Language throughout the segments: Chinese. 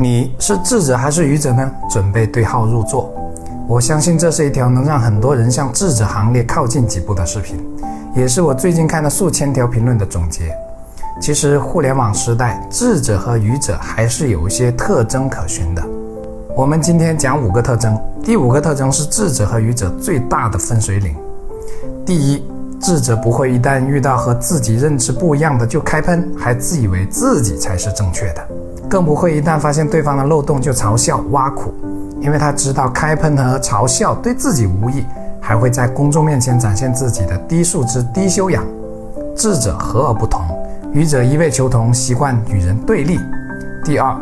你是智者还是愚者呢？准备对号入座。我相信这是一条能让很多人向智者行列靠近几步的视频，也是我最近看了数千条评论的总结。其实互联网时代，智者和愚者还是有一些特征可循的。我们今天讲五个特征，第五个特征是智者和愚者最大的分水岭。第一，智者不会一旦遇到和自己认知不一样的就开喷，还自以为自己才是正确的。更不会一旦发现对方的漏洞就嘲笑挖苦，因为他知道开喷和嘲笑对自己无益，还会在公众面前展现自己的低素质、低修养。智者和而不同，愚者一味求同，习惯与人对立。第二，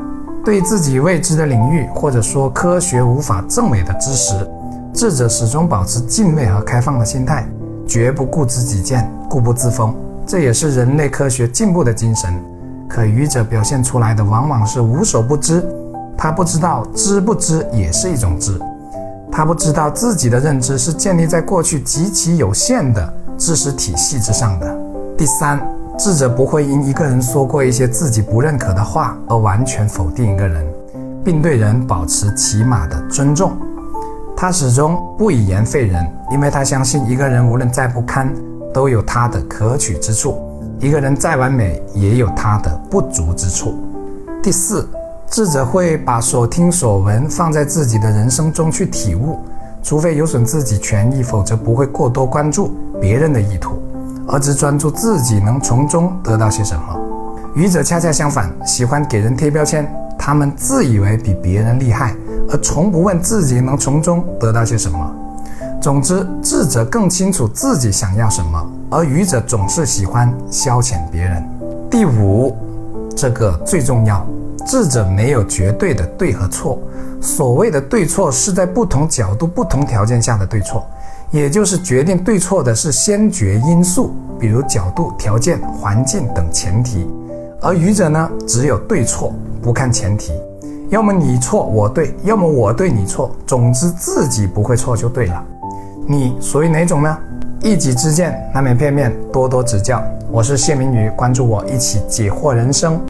对自己未知的领域或者说科学无法证伪的知识，智者始终保持敬畏和开放的心态，绝不固执己见、固步自封。这也是人类科学进步的精神。可愚者表现出来的往往是无所不知，他不知道知不知也是一种知，他不知道自己的认知是建立在过去极其有限的知识体系之上的。第三，智者不会因一个人说过一些自己不认可的话而完全否定一个人，并对人保持起码的尊重。他始终不以言废人，因为他相信一个人无论再不堪，都有他的可取之处。一个人再完美，也有他的不足之处。第四，智者会把所听所闻放在自己的人生中去体悟，除非有损自己权益，否则不会过多关注别人的意图，而只专注自己能从中得到些什么。愚者恰恰相反，喜欢给人贴标签，他们自以为比别人厉害，而从不问自己能从中得到些什么。总之，智者更清楚自己想要什么，而愚者总是喜欢消遣别人。第五，这个最重要，智者没有绝对的对和错，所谓的对错是在不同角度、不同条件下的对错，也就是决定对错的是先决因素，比如角度、条件、环境等前提。而愚者呢，只有对错，不看前提，要么你错我对，要么我对你错，总之自己不会错就对了。你属于哪种呢？一己之见难免片面，多多指教。我是谢明宇，关注我，一起解惑人生。